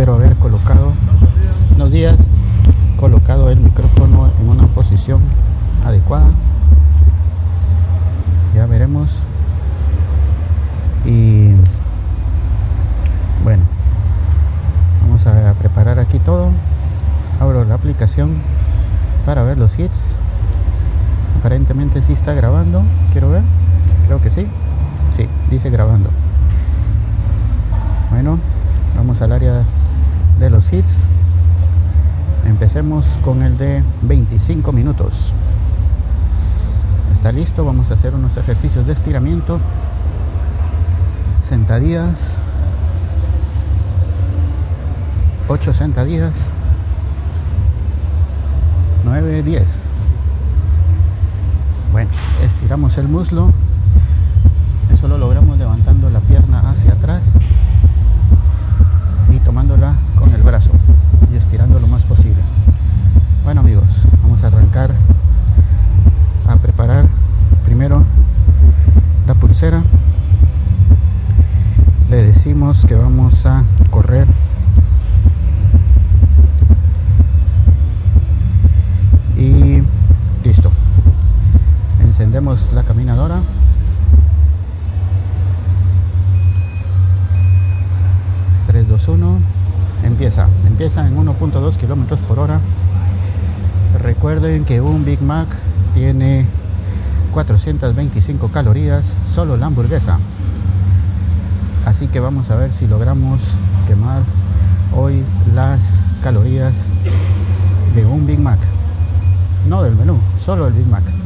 Espero haber colocado unos días colocado el micrófono en una posición adecuada. Ya veremos. Y bueno, vamos a preparar aquí todo. Abro la aplicación para ver los hits. Aparentemente sí está grabando. Quiero ver. Creo que sí. Sí, dice grabando. Bueno, vamos al área de los hits. Empecemos con el de 25 minutos. Está listo, vamos a hacer unos ejercicios de estiramiento. Sentadillas. 8 sentadillas. 9, 10. Bueno, estiramos el muslo. La caminadora. Uno. Empieza. Empieza en 1.2 kilómetros por hora. Recuerden que un Big Mac tiene 425 calorías, solo la hamburguesa. Así que vamos a ver si logramos quemar hoy las calorías de un Big Mac. No del menú, solo el Big Mac.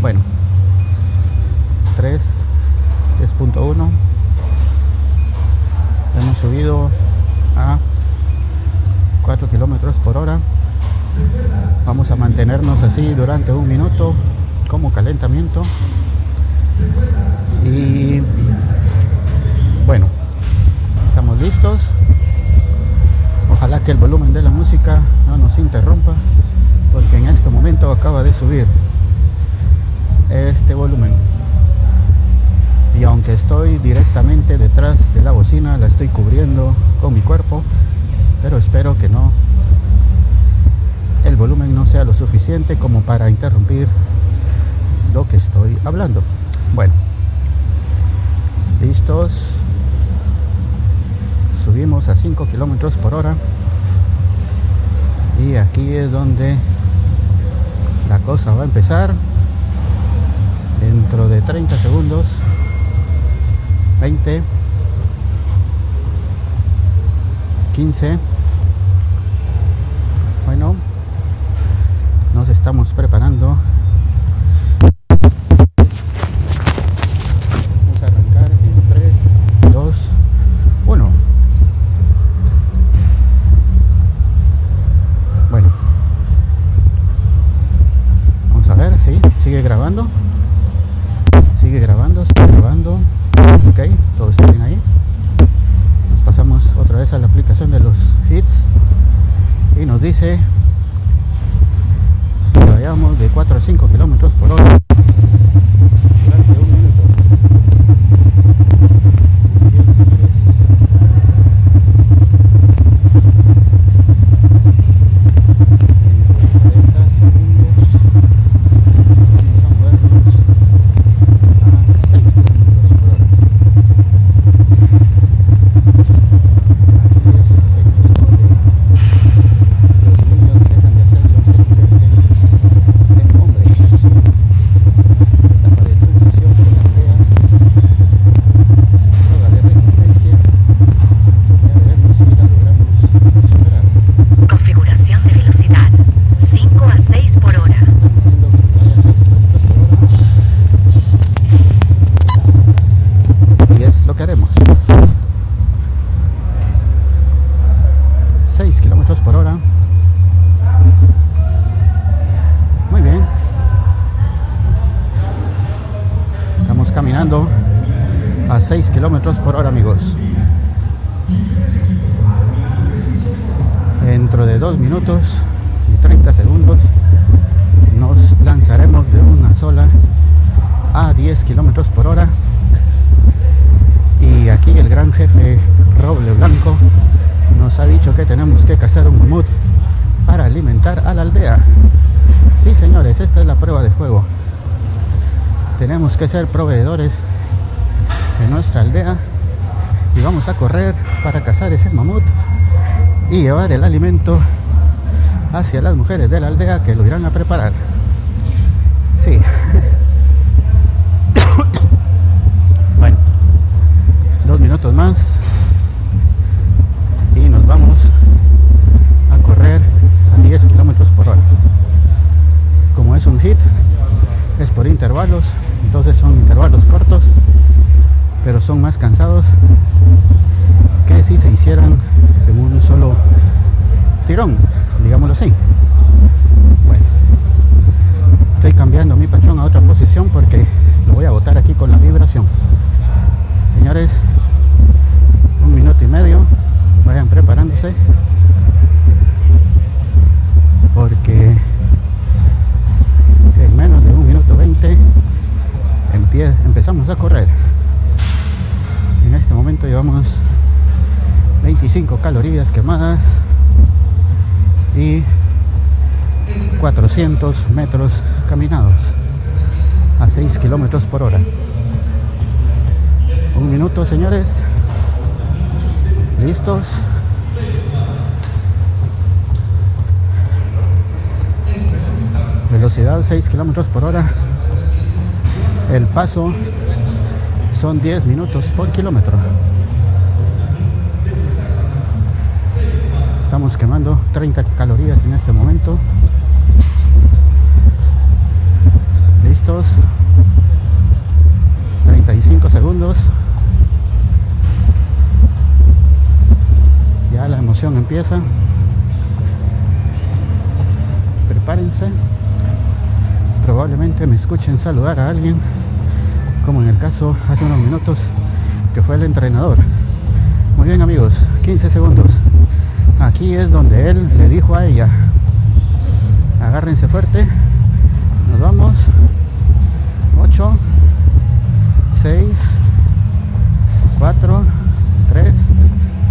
Bueno, 3, 3.1. Hemos subido a 4 kilómetros por hora. Vamos a mantenernos así durante un minuto como calentamiento. Y bueno, estamos listos. Ojalá que el volumen de la música no nos interrumpa, porque en este momento acaba de subir este volumen. Y aunque estoy directamente detrás de la bocina, la estoy cubriendo con mi cuerpo, pero espero que no el volumen no sea lo suficiente como para interrumpir lo que estoy hablando. Bueno, listos. Subimos a 5 kilómetros por hora. Y aquí es donde la cosa va a empezar. Dentro de 30 segundos. 20. 15. Bueno, nos estamos preparando. Vamos a arrancar en 3, 2, 1. Bueno, vamos a ver, sí, sigue grabando. 5 kilómetros llevar el alimento hacia las mujeres de la aldea que lo irán a preparar. Sí. bueno, dos minutos más y nos vamos a correr a 10 kilómetros por hora. Como es un hit, es por intervalos, entonces son intervalos cortos, pero son más cansados que si se hicieran en un solo tirón, digámoslo así. Bueno, estoy cambiando mi pachón a otra posición porque lo voy a botar aquí con la vibración. Señores, un minuto y medio, vayan preparándose porque en menos de un minuto 20 empezamos a correr. En este momento llevamos 25 calorías quemadas y 400 metros caminados a 6 kilómetros por hora. Un minuto, señores. ¿Listos? Velocidad 6 kilómetros por hora. El paso son 10 minutos por kilómetro. Estamos quemando 30 calorías en este momento. ¿Listos? 35 segundos. Ya la emoción empieza. Prepárense. Probablemente me escuchen saludar a alguien, como en el caso hace unos minutos que fue el entrenador. Muy bien amigos, 15 segundos. Aquí es donde él le dijo a ella, agárrense fuerte, nos vamos, 8, 6, 4, 3,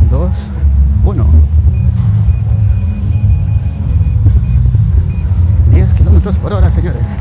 2, 1. 10 kilómetros por hora, señores.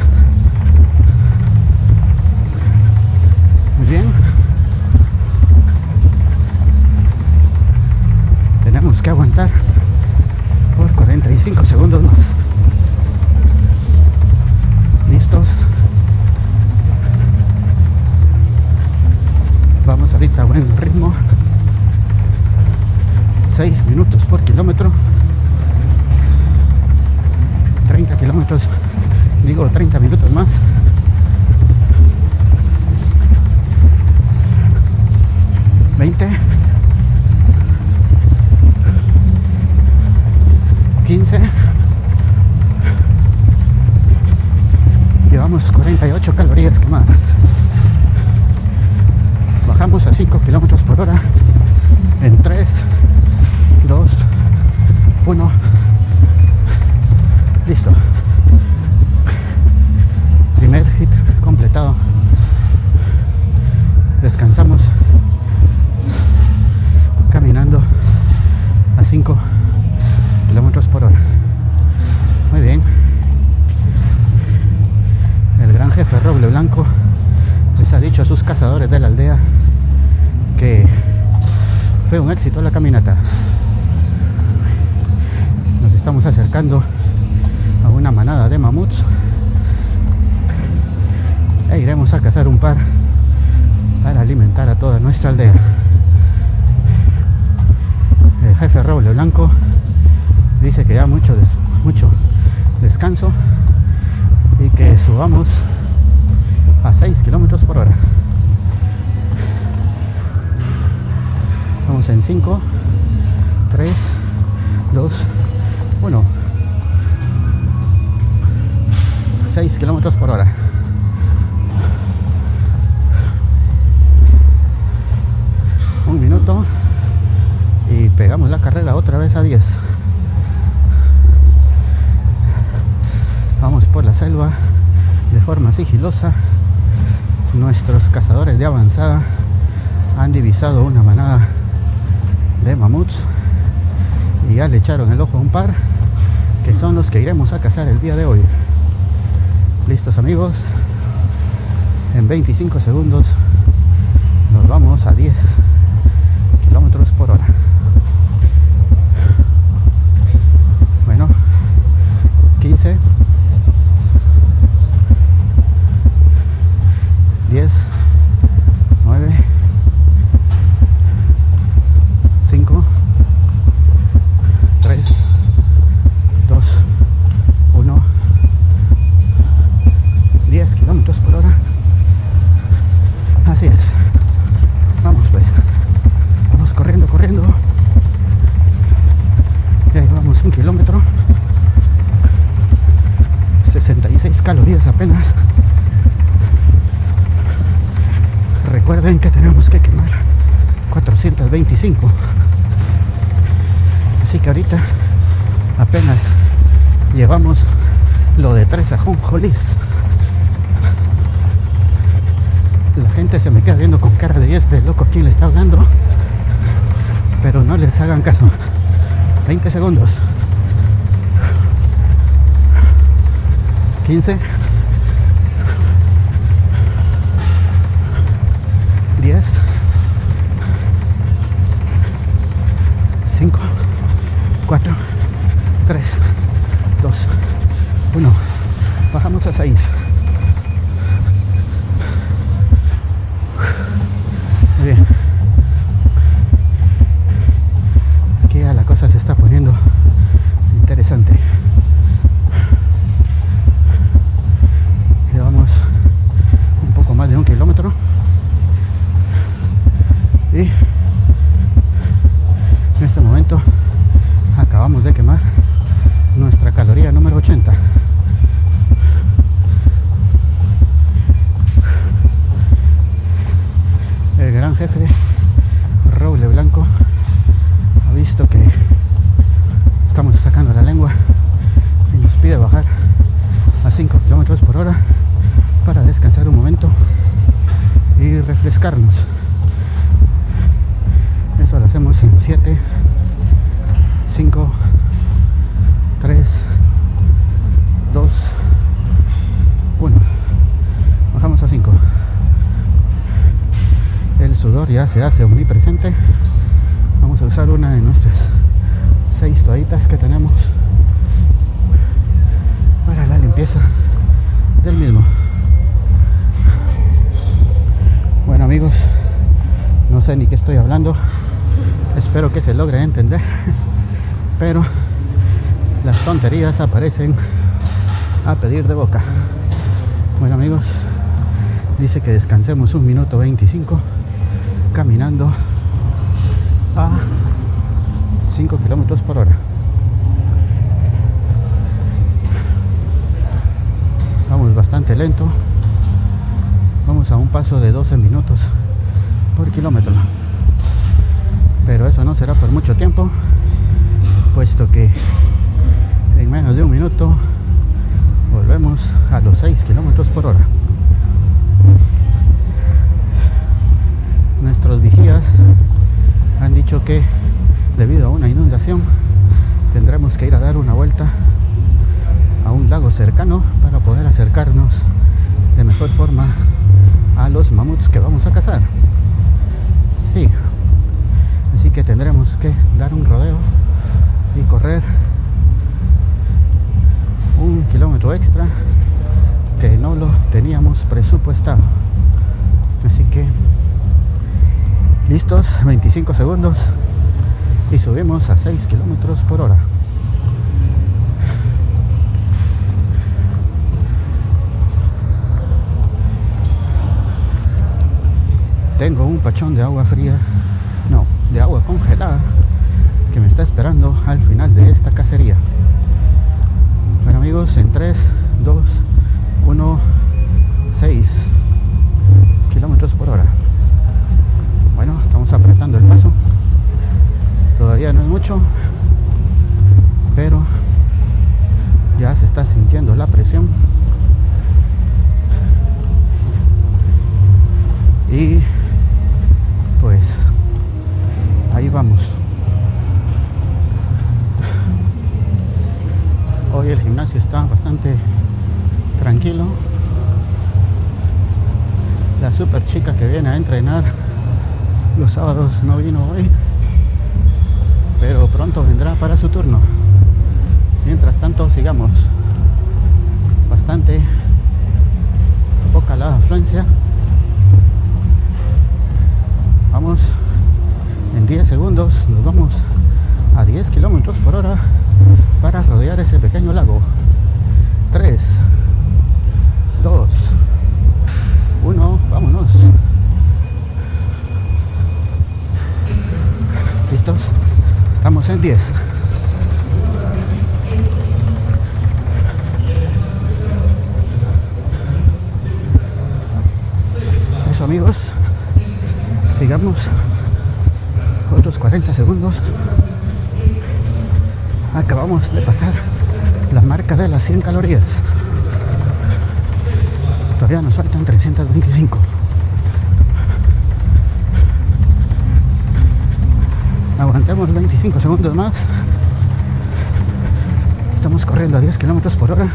Roble Blanco dice que ya mucho, des, mucho descanso y que subamos a 6 kilómetros por hora. Vamos en 5, 3, 2, 1. 6 kilómetros por hora. un minuto pegamos la carrera otra vez a 10. Vamos por la selva de forma sigilosa. Nuestros cazadores de avanzada han divisado una manada de mamuts y ya le echaron el ojo a un par que son los que iremos a cazar el día de hoy. Listos amigos, en 25 segundos nos vamos a 10 kilómetros por hora. Les hagan caso. 20 segundos. 15. 10. 5. 4. 3. 2. 1. Bajamos a 6. Minuto 25 caminando a 5 kilómetros por hora. Vamos bastante lento. Vamos a un paso de 12 minutos por kilómetro. Pero eso no será por mucho tiempo, puesto que en menos de un minuto volvemos a los 6 kilómetros por hora. Nuestros vigías han dicho que debido a una inundación tendremos que ir a dar una vuelta a un lago cercano para poder acercarnos de mejor forma a los mamuts que vamos a cazar. Sí, así que tendremos que dar un rodeo y correr un kilómetro extra que no lo teníamos presupuestado. Así que listos, 25 segundos y subimos a 6 kilómetros por hora. Tengo un pachón de agua fría, no, de agua congelada que me está esperando al final de esta cacería. Bueno amigos, en 3, 2, 1, 6 kilómetros por hora. Estamos apretando el mucho, pero ya se está sintiendo la presión. Y pues ahí vamos. Hoy el gimnasio está bastante tranquilo. La super chica que viene a entrenar los sábados no vino hoy, pero pronto vendrá para su turno. Mientras tanto, sigamos. Bastante poca la afluencia. Vamos en 10 segundos, nos vamos a 10 kilómetros por hora para rodear ese pequeño lago. 3, 2, 1, vámonos. En 10. Eso amigos, sigamos otros 40 segundos. Acabamos de pasar la marca de las 100 calorías. Todavía nos faltan 325. Aguantemos 25 segundos más. Estamos corriendo a 10 kilómetros por hora.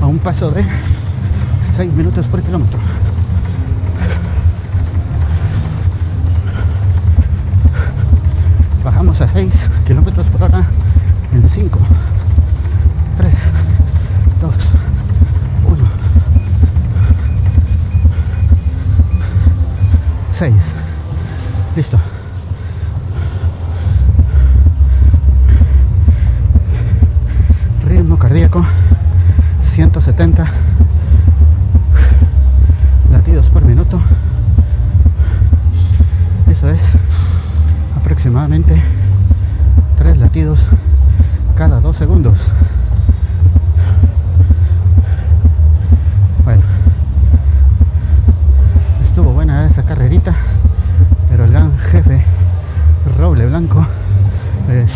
A un paso de 6 minutos por kilómetro. Bajamos a 6 kilómetros por hora en 5, 3, 2, 6. Listo. Ritmo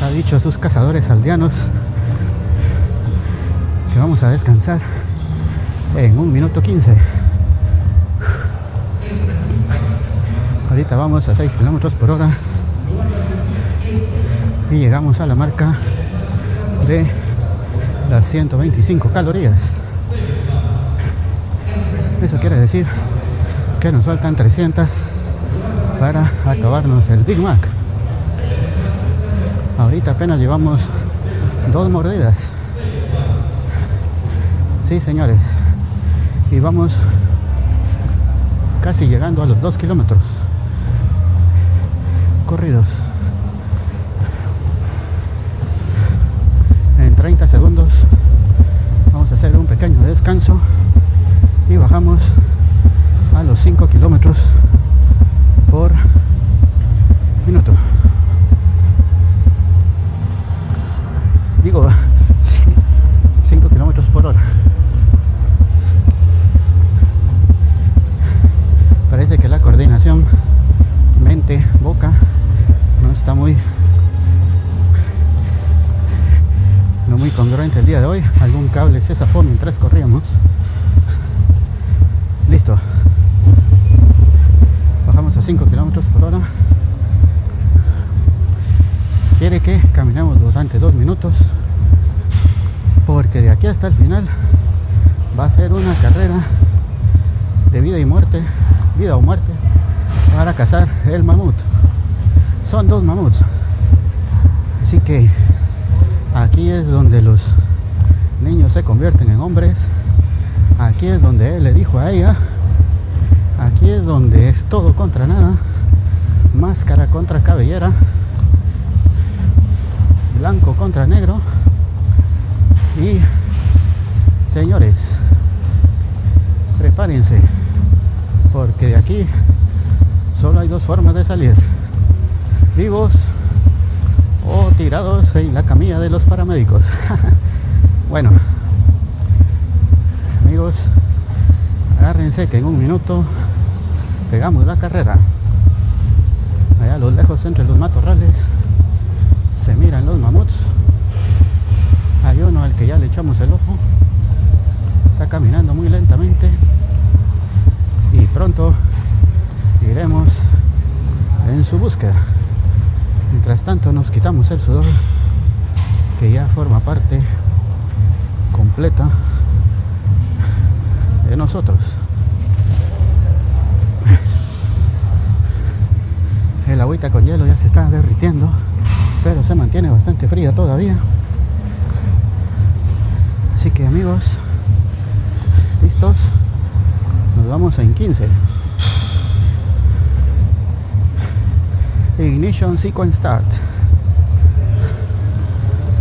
ha dicho sus cazadores aldeanos que vamos a descansar en un minuto 15. Ahorita vamos a 6 kilómetros por hora y llegamos a la marca de las 125 calorías. Eso quiere decir que nos faltan 300 para acabarnos el Big Mac. Ahorita apenas llevamos dos mordidas. Sí, señores. Y vamos casi llegando a los 2 kilómetros corridos. Se convierten en hombres. Aquí es donde él le dijo a ella. Aquí es donde es todo contra nada. Máscara contra cabellera. Blanco contra negro. Y señores, prepárense. Porque de aquí solo hay dos formas de salir. Vivos o tirados en la camilla de los paramédicos. bueno, agárrense que en un minuto pegamos la carrera. a lo lejos entre los matorrales se miran los mamuts. Hay uno al que ya le echamos el ojo. Está caminando muy lentamente. Y pronto iremos en su búsqueda. Mientras tanto nos quitamos el sudor que ya forma parte completa de nosotros. El agüita con hielo ya se está derritiendo, pero se mantiene bastante fría todavía. Así que amigos, listos, nos vamos en 15. Ignition sequence start.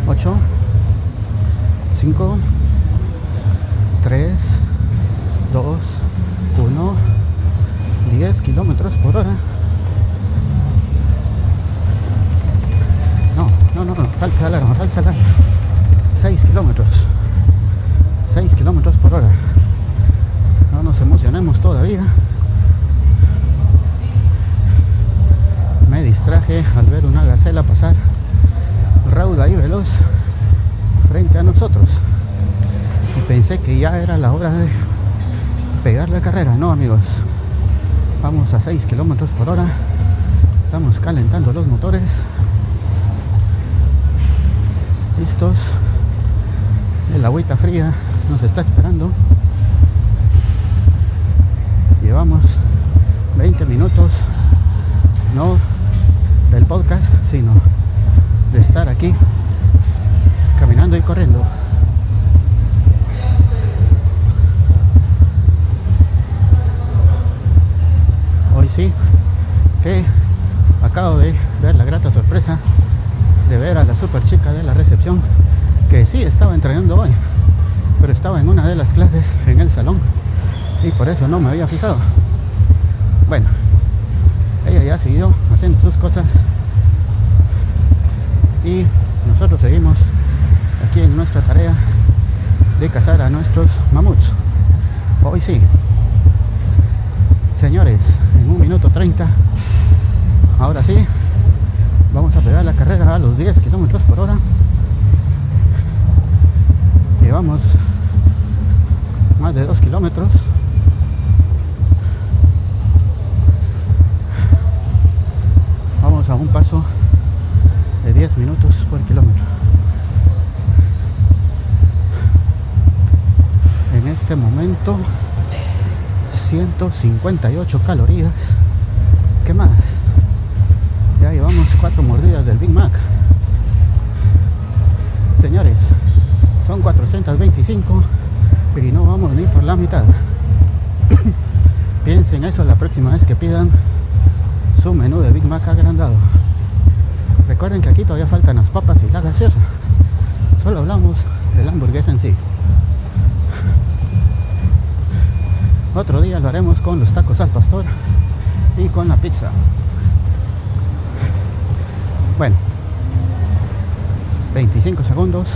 8, 5, 3, 2, 1, 10 kilómetros por hora. No, no, no, no, falsa alarma, falsa alarma. 6 kilómetros. 6 kilómetros por hora. No nos emocionemos todavía. Me distraje al ver una gacela pasar rauda y veloz frente a nosotros. Y pensé que ya era la hora de pegar la carrera. No, amigos. Vamos a 6 kilómetros por hora. Estamos calentando los motores. Listos. El agüita fría nos está esperando. Llevamos 20 minutos, no del podcast, sino de estar aquí caminando y corriendo. Que acabo de ver la grata sorpresa de ver a la super chica de la recepción que sí estaba entrenando hoy, pero estaba en una de las clases en el salón y por eso no me había fijado. Bueno, ella ya siguió haciendo sus cosas y nosotros seguimos aquí en nuestra tarea de cazar a nuestros mamuts. Hoy sí. Señores, un minuto 30, ahora sí, vamos a pegar la carrera a los 10 kilómetros por hora. Llevamos más de 2 kilómetros. Vamos a un paso de 10 minutos por kilómetro. En este momento 158 calorías. ¿Qué más? Ya llevamos cuatro mordidas del Big Mac. Señores, son 425 y no vamos ni por la mitad. Piensen eso la próxima vez que pidan su menú de Big Mac agrandado. Recuerden que aquí todavía faltan las papas y la gaseosa. Solo hablamos de la hamburguesa en sí. Otro día lo haremos con los tacos al pastor y con la pizza. Bueno, 25 segundos.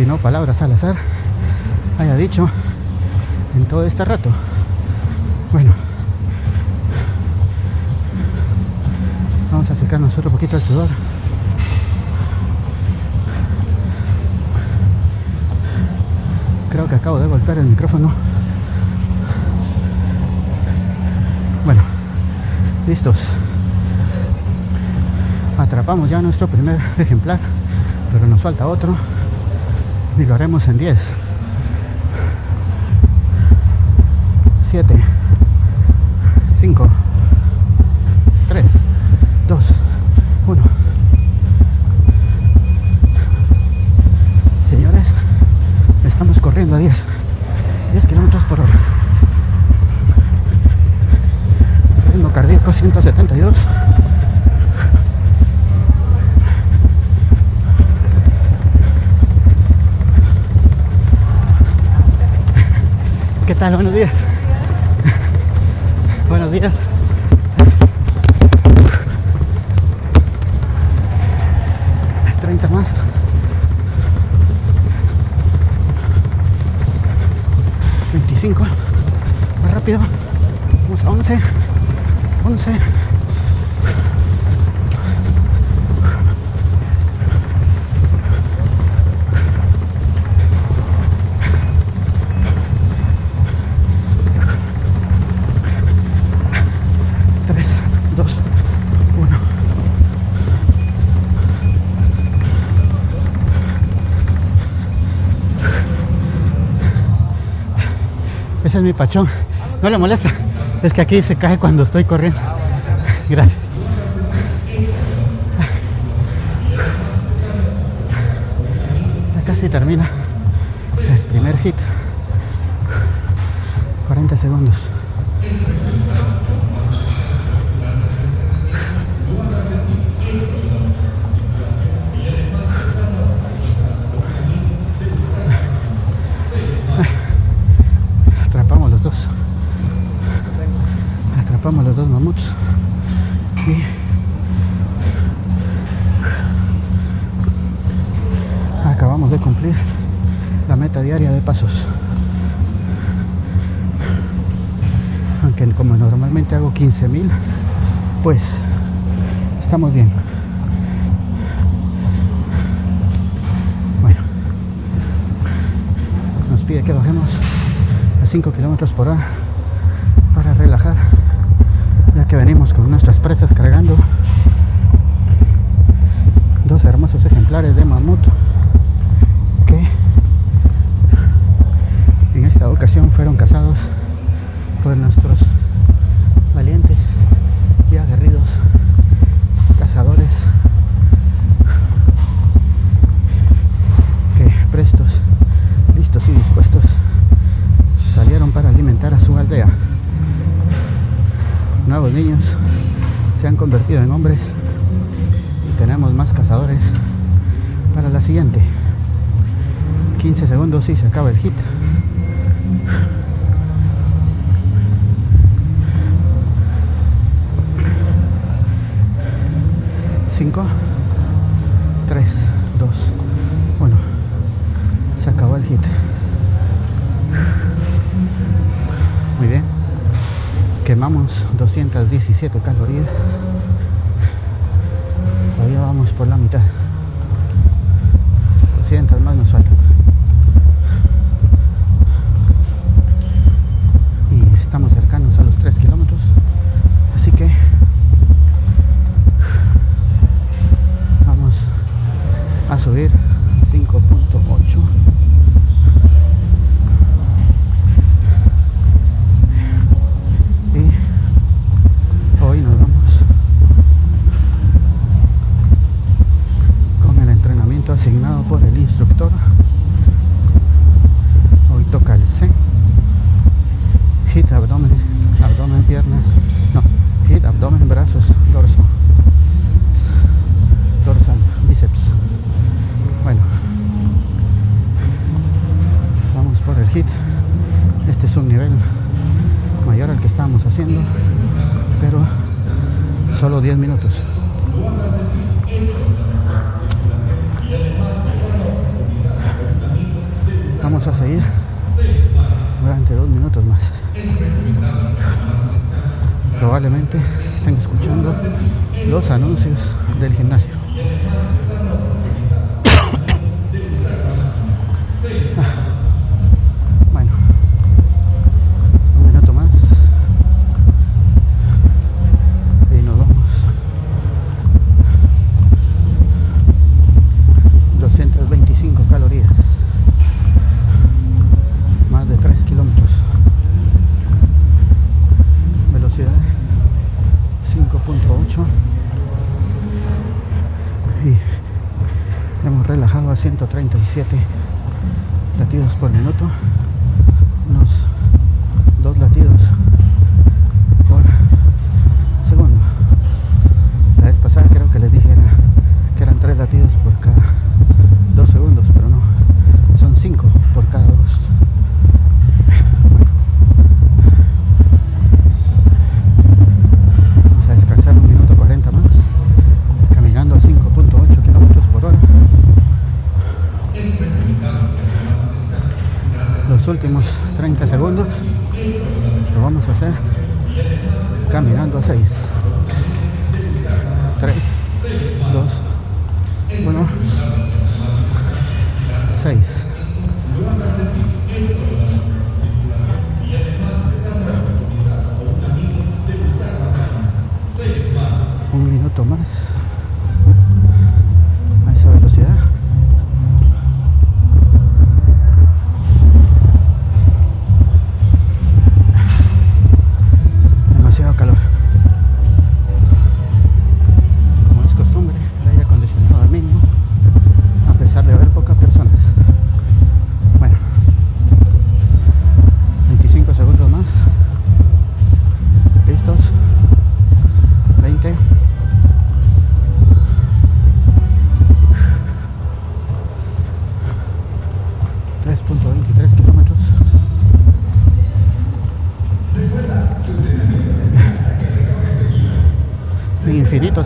Y no palabras al azar haya dicho en todo este rato. Bueno, vamos a secarnos otro poquito el sudor. Creo que acabo de golpear el micrófono. Bueno, listos. Atrapamos ya nuestro primer ejemplar, pero nos falta otro y lo haremos en 10. 7, pachón. No le molesta. Es que aquí se cae cuando estoy corriendo. Gracias. Ya casi termina el primer hit. 40 segundos. Hago 15.000, pues estamos bien. Bueno, nos pide que bajemos a 5 kilómetros por hora para relajar, ya que venimos con nuestras presas cargando dos hermosos ejemplares de mamut que en esta ocasión fueron cazados por nuestros hit. Cinco, tres, dos, uno. Se acabó el hit. Muy bien. Quemamos 217 calorías. Todavía vamos por la mitad. 200 más nos faltan.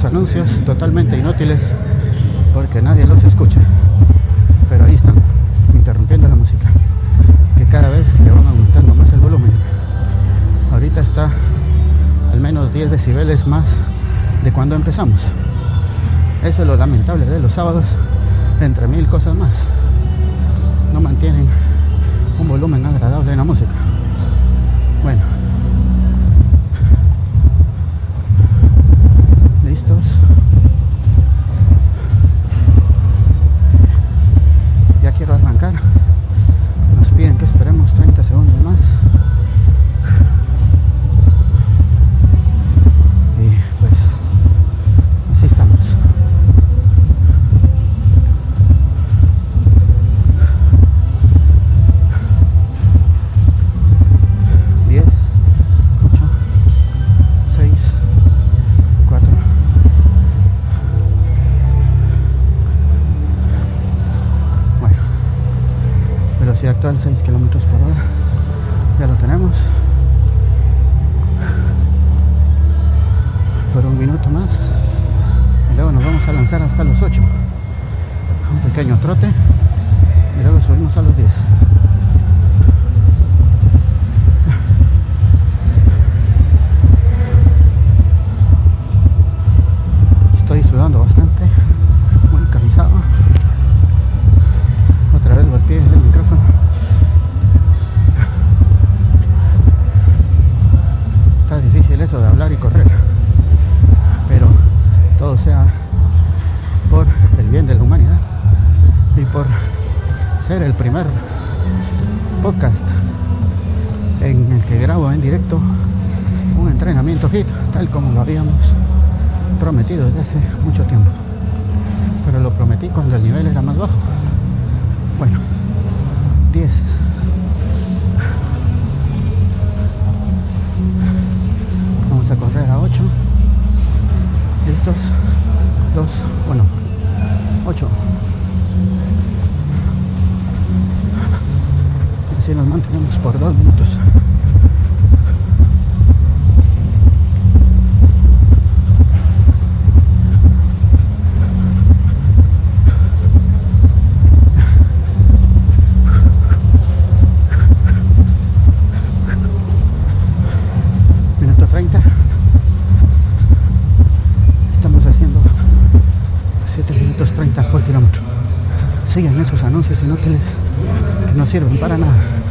anuncios totalmente inútiles porque nadie los escucha. Pero ahí están, interrumpiendo la música, que cada vez le van aumentando más el volumen. Ahorita está al menos 10 decibeles más de cuando empezamos. Eso es lo lamentable de los sábados sirven para nada.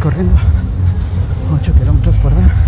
Corriendo. 8 kilómetros por hora.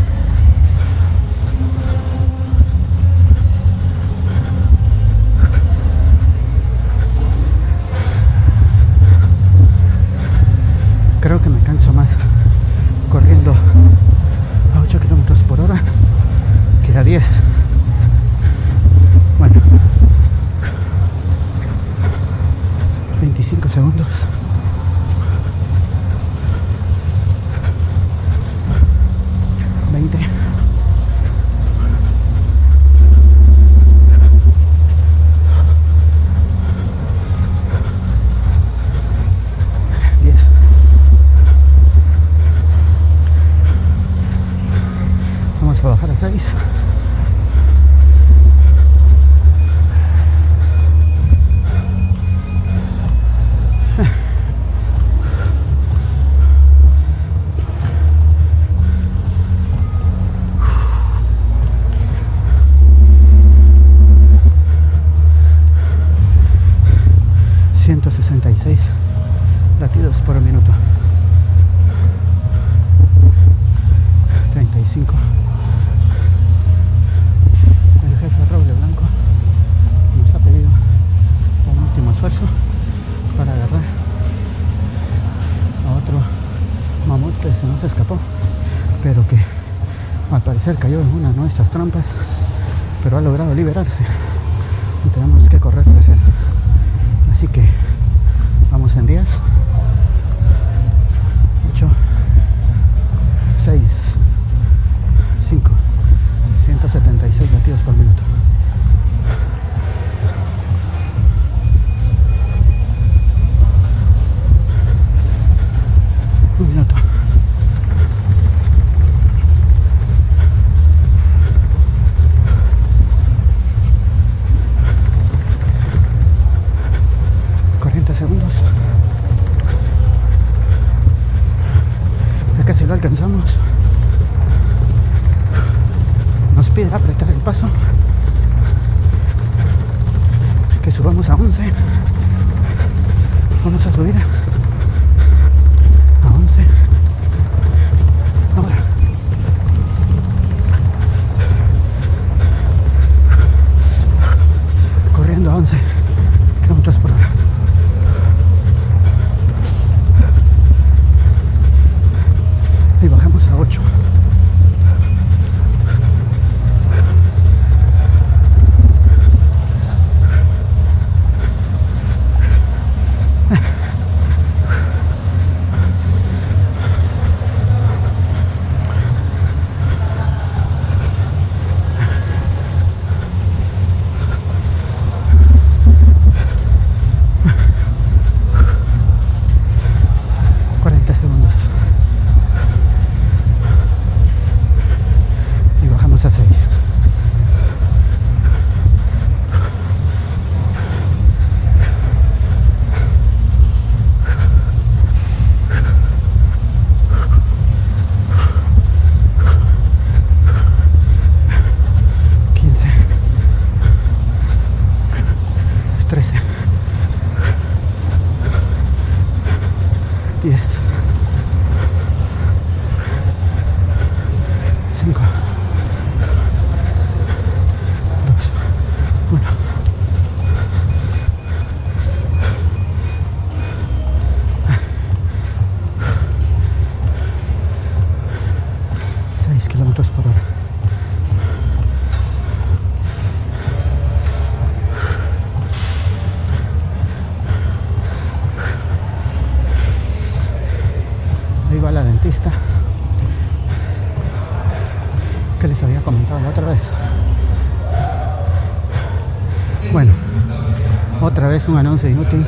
un anuncio inútil.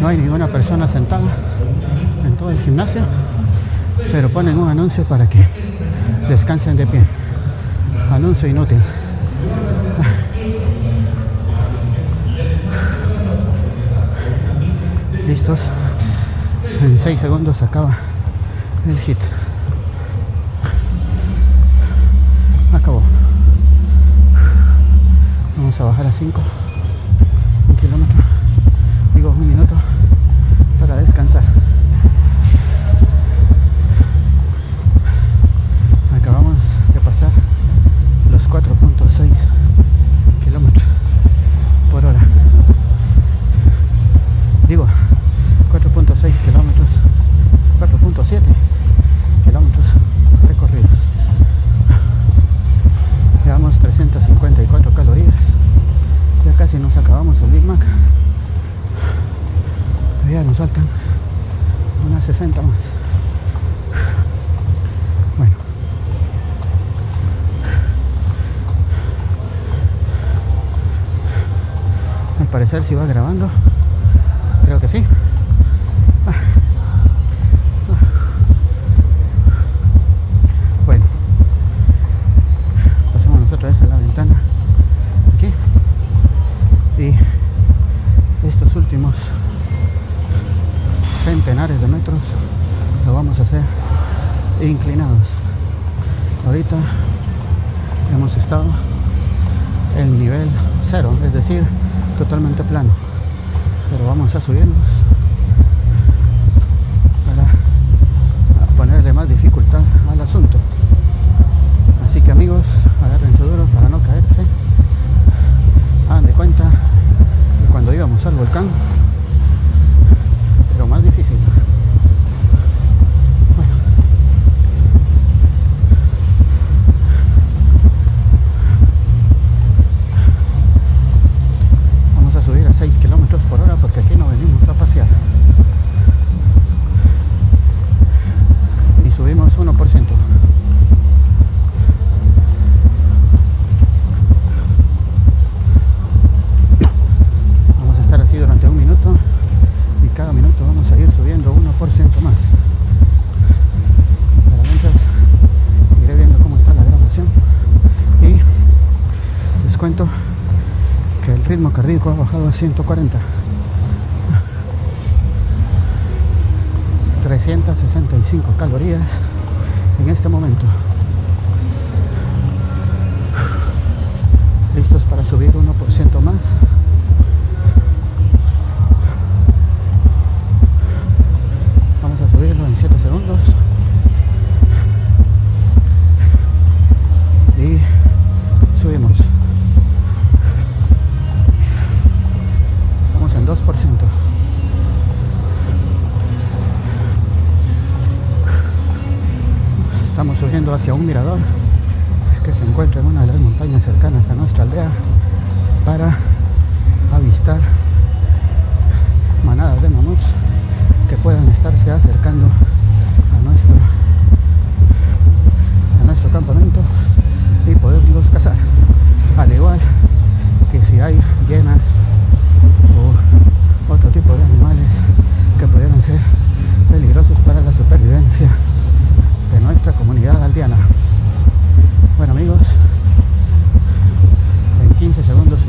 No hay ninguna persona sentada en todo el gimnasio, pero ponen un anuncio para que descansen de pie. Anuncio inútil. Listos. En 6 segundos acaba el hit. a las inclinados. 140. encuentra en una de las montañas cercanas a nuestra aldea para avistar manadas de mamuts que puedan estarse acercando a nuestro, a nuestro campamento y poderlos cazar. Al igual que si hay llenas o otro tipo de animales que pudieran ser peligrosos para la supervivencia de nuestra comunidad aldeana. Bueno amigos, en 15 segundos.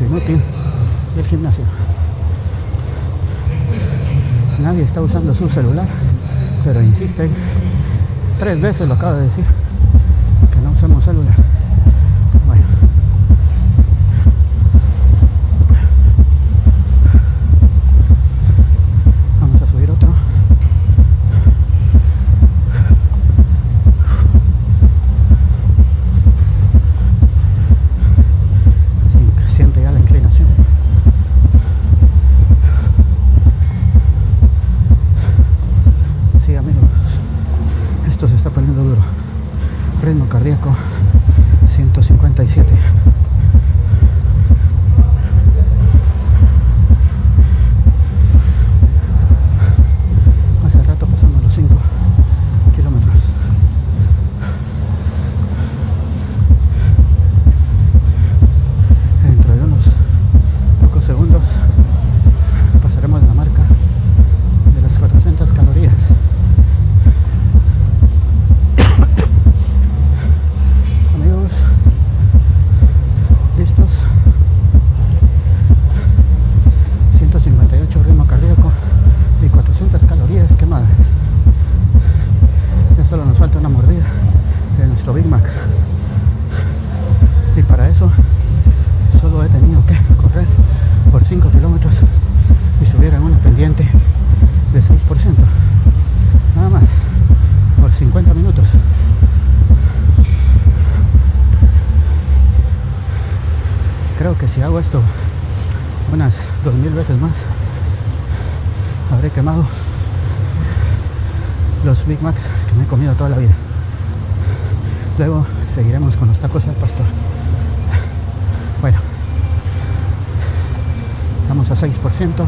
11, ¿no, tío? Del gimnasio. Nadie está usando su celular, pero insisten. Tres veces lo acabo de decir. Big Macs que me he comido toda la vida. Luego seguiremos con los tacos al pastor. Bueno, estamos a 6%.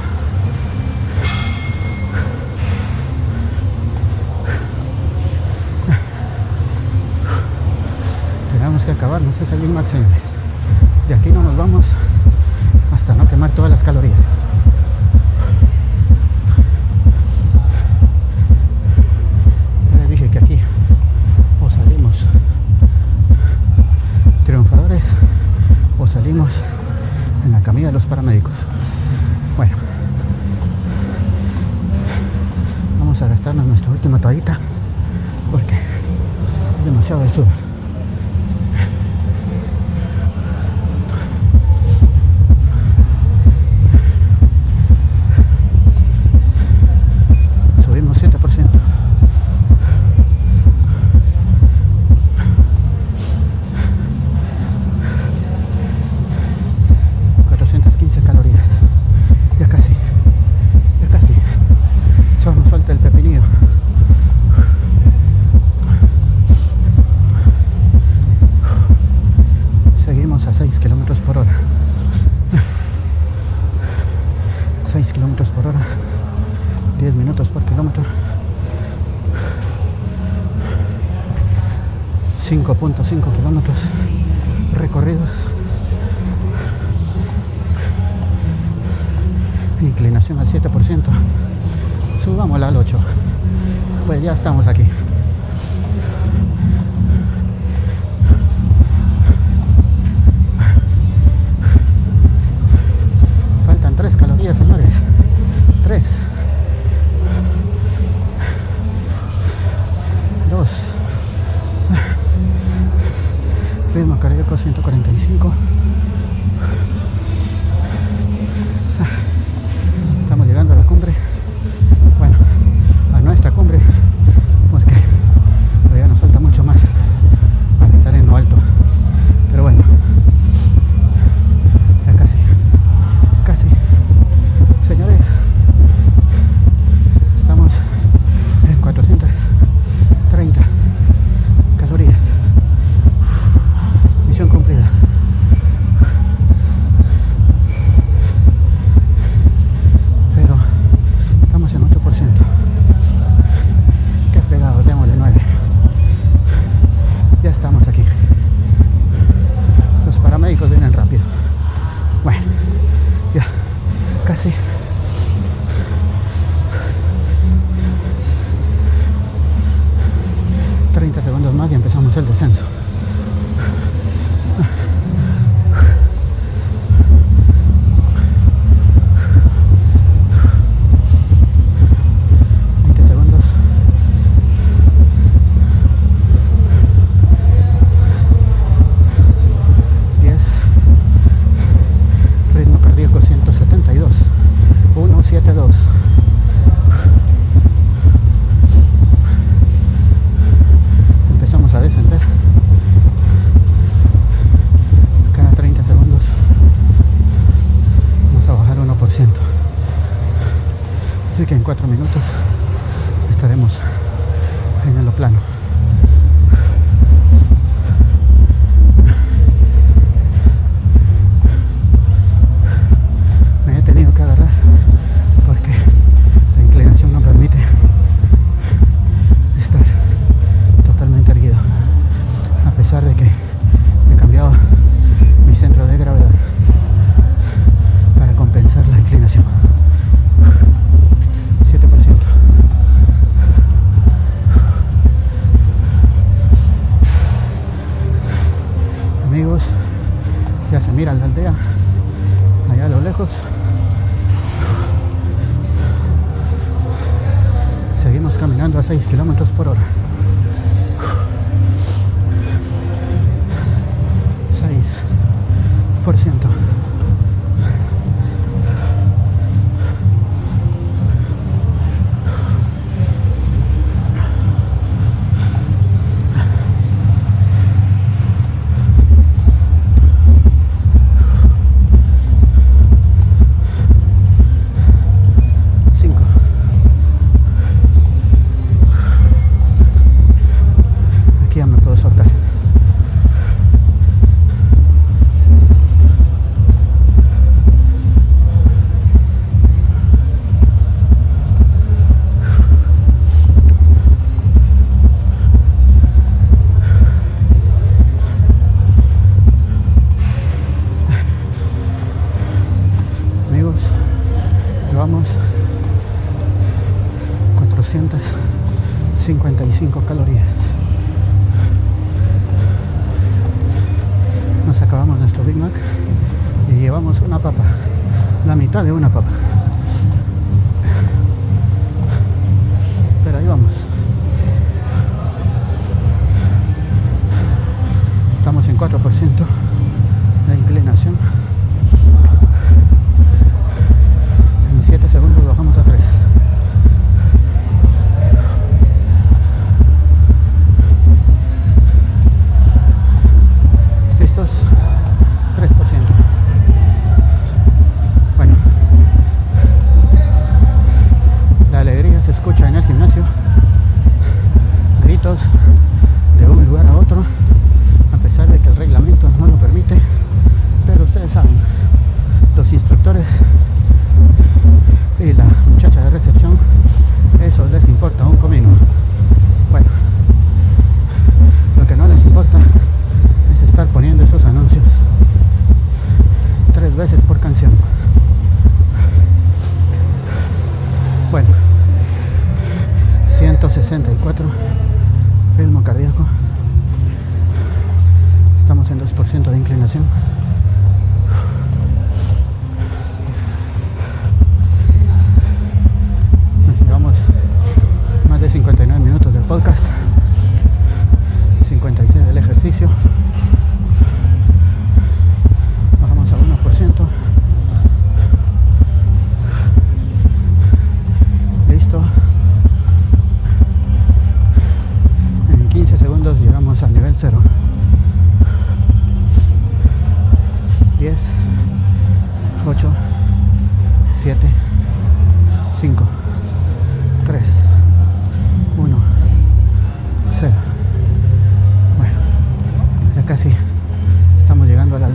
Tenemos que acabarnos ese Big Mac, señores. De aquí no nos vamos hasta no quemar todas las calorías. inclinación al 7%, subámosla al 8%. Pues ya estamos aquí. Faltan 3 calorías, señores. 3. 2. Ritmo cardíaco 145. que en cuatro minutos estaremos en el plano. una papa, la mitad de una papa.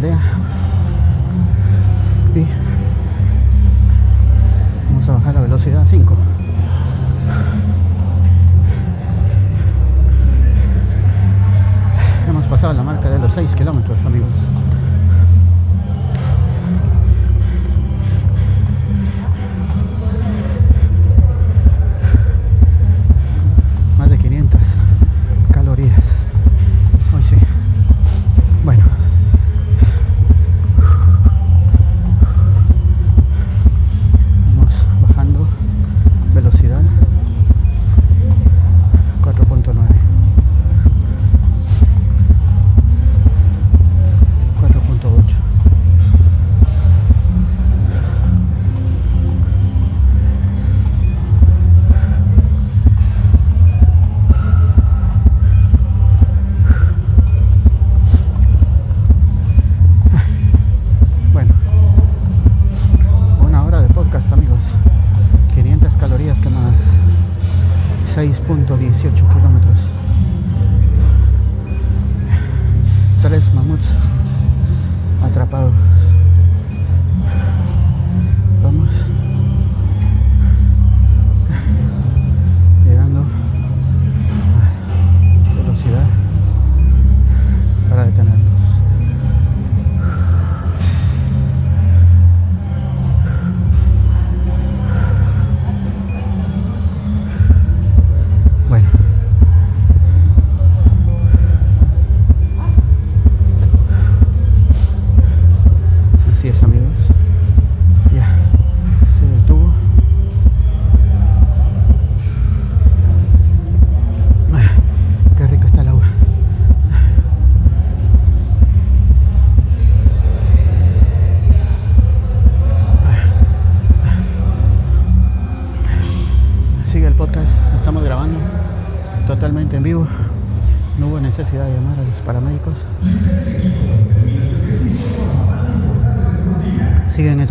aldea. Y vamos a bajar la velocidad a 5.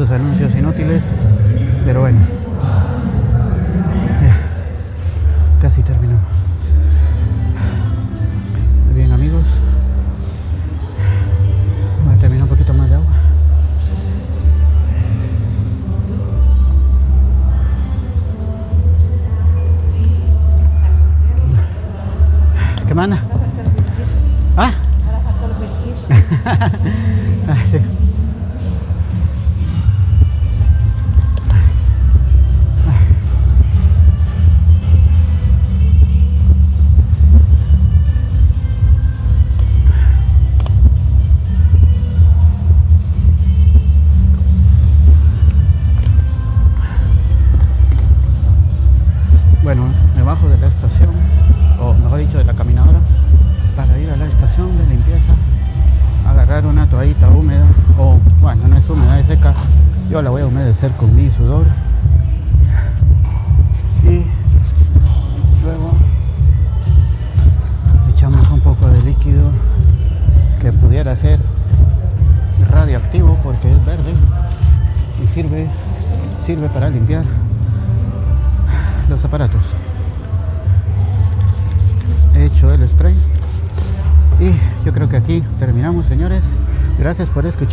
anuncios inútiles, pero bueno.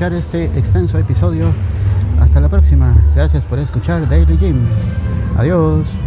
este extenso episodio. Hasta la próxima. Gracias por escuchar Daily Gym. Adiós.